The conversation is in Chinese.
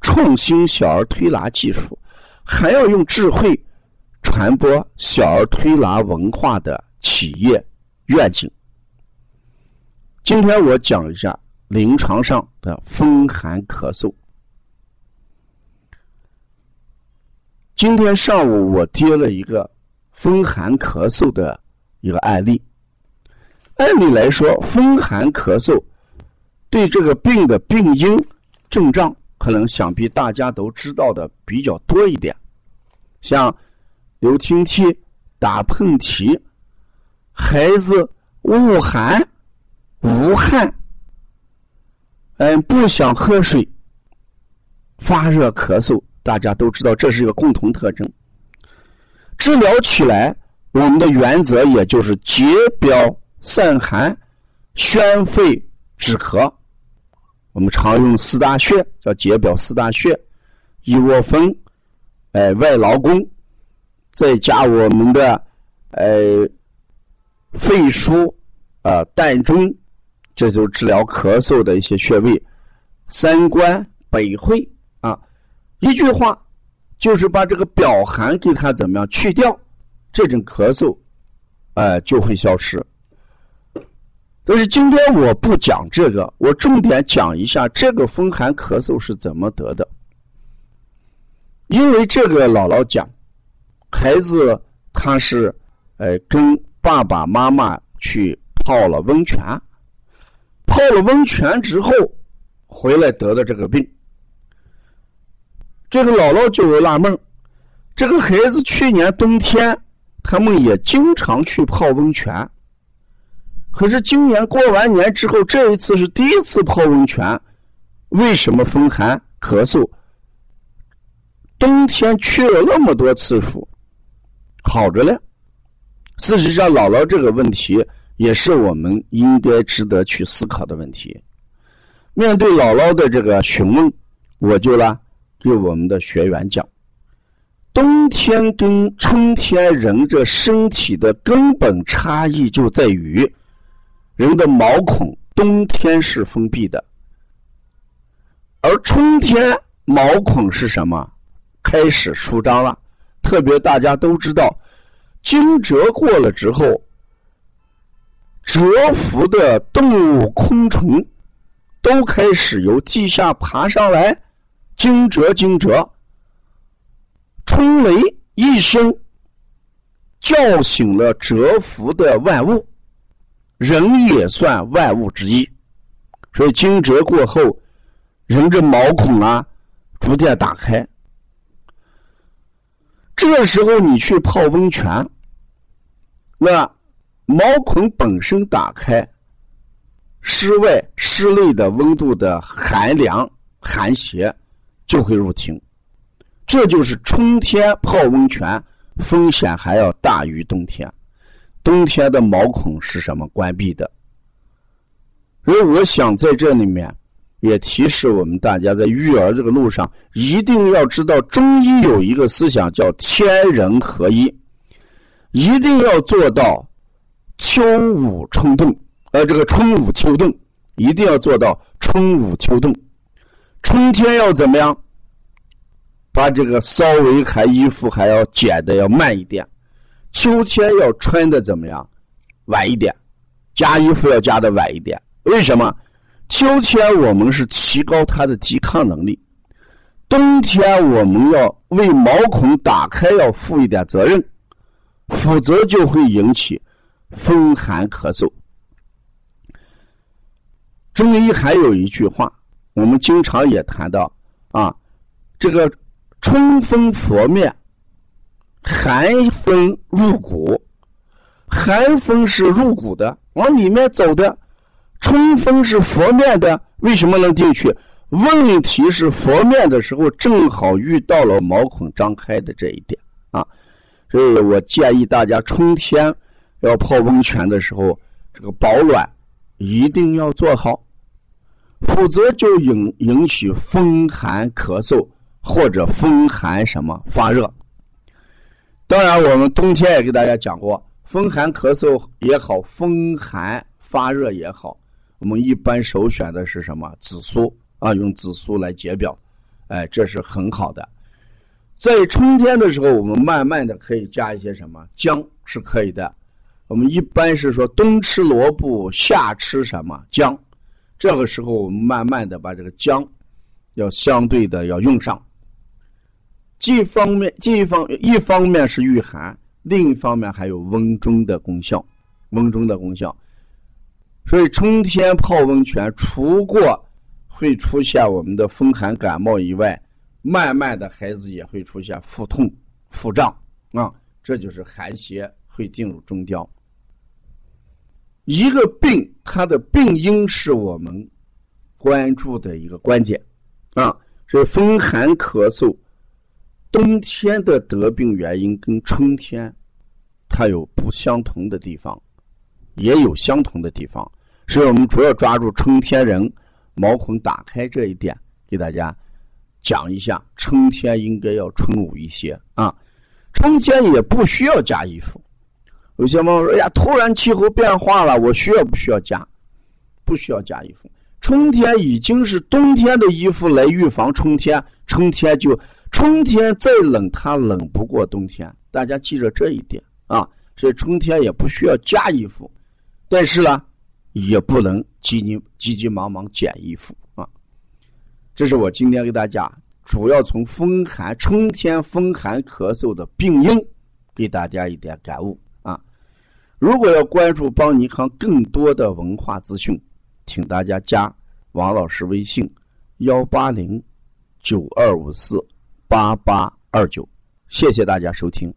创新小儿推拿技术，还要用智慧传播小儿推拿文化的企业愿景。今天我讲一下临床上的风寒咳嗽。今天上午我接了一个风寒咳嗽的一个案例。按理来说，风寒咳嗽对这个病的病因症状。可能想必大家都知道的比较多一点，像流清涕、打喷嚏、孩子恶寒、无汗，嗯，不想喝水、发热、咳嗽，大家都知道这是一个共同特征。治疗起来，我们的原则也就是解表散寒、宣肺止咳。我们常用四大穴，叫解表四大穴：一窝蜂，哎，外劳宫，再加我们的呃肺腧啊、膻中，这就治疗咳嗽的一些穴位。三关、北会啊，一句话就是把这个表寒给它怎么样去掉，这种咳嗽，哎，就会消失。但是今天我不讲这个，我重点讲一下这个风寒咳嗽是怎么得的。因为这个姥姥讲，孩子他是呃跟爸爸妈妈去泡了温泉，泡了温泉之后回来得的这个病。这个姥姥就有纳闷，这个孩子去年冬天他们也经常去泡温泉。可是今年过完年之后，这一次是第一次泡温泉，为什么风寒咳嗽？冬天去了那么多次数，好着嘞。事实上，姥姥这个问题也是我们应该值得去思考的问题。面对姥姥的这个询问，我就呢给我们的学员讲：冬天跟春天人这身体的根本差异就在于。人的毛孔冬天是封闭的，而春天毛孔是什么？开始舒张了。特别大家都知道，惊蛰过了之后，蛰伏的动物、昆虫都开始由地下爬上来。惊蛰，惊蛰，春雷一声，叫醒了蛰伏的万物。人也算万物之一，所以惊蛰过后，人这毛孔啊逐渐打开。这个时候你去泡温泉，那毛孔本身打开，室外、室内的温度的寒凉、寒邪就会入侵。这就是春天泡温泉风险还要大于冬天。冬天的毛孔是什么关闭的？所以我想在这里面也提示我们大家，在育儿这个路上，一定要知道中医有一个思想叫天人合一，一定要做到秋捂春冻，呃，这个春捂秋冻，一定要做到春捂秋冻。春天要怎么样？把这个稍微还衣服还要减的要慢一点。秋天要穿的怎么样？晚一点，加衣服要加的晚一点。为什么？秋天我们是提高它的抵抗能力，冬天我们要为毛孔打开要负一点责任，否则就会引起风寒咳嗽。中医还有一句话，我们经常也谈到啊，这个春风拂面，寒风入骨，寒风是入骨的，往里面走的，春风是拂面的，为什么能进去？问题是佛面的时候，正好遇到了毛孔张开的这一点啊，所以我建议大家春天要泡温泉的时候，这个保暖一定要做好，否则就引引起风寒咳嗽或者风寒什么发热。当然，我们冬天也给大家讲过，风寒咳嗽也好，风寒发热也好，我们一般首选的是什么？紫苏。啊，用紫苏来解表，哎，这是很好的。在春天的时候，我们慢慢的可以加一些什么姜是可以的。我们一般是说冬吃萝卜，夏吃什么姜？这个时候我们慢慢的把这个姜要相对的要用上。既方面，既一方一方面是御寒，另一方面还有温中的功效，温中的功效。所以春天泡温泉，除过会出现我们的风寒感冒以外，慢慢的孩子也会出现腹痛、腹胀啊，这就是寒邪会进入中焦。一个病，它的病因是我们关注的一个关键啊。所以风寒咳嗽，冬天的得病原因跟春天它有不相同的地方，也有相同的地方，所以我们主要抓住春天人。毛孔打开这一点，给大家讲一下。春天应该要春捂一些啊，春天也不需要加衣服。有些朋友说：“哎呀，突然气候变化了，我需要不需要加？不需要加衣服。春天已经是冬天的衣服来预防春天，春天就春天再冷，它冷不过冬天。大家记着这一点啊，所以春天也不需要加衣服，但是呢。”也不能急急急急忙忙减衣服啊！这是我今天给大家主要从风寒春天风寒咳嗽的病因给大家一点感悟啊！如果要关注邦尼康更多的文化资讯，请大家加王老师微信：幺八零九二五四八八二九。谢谢大家收听。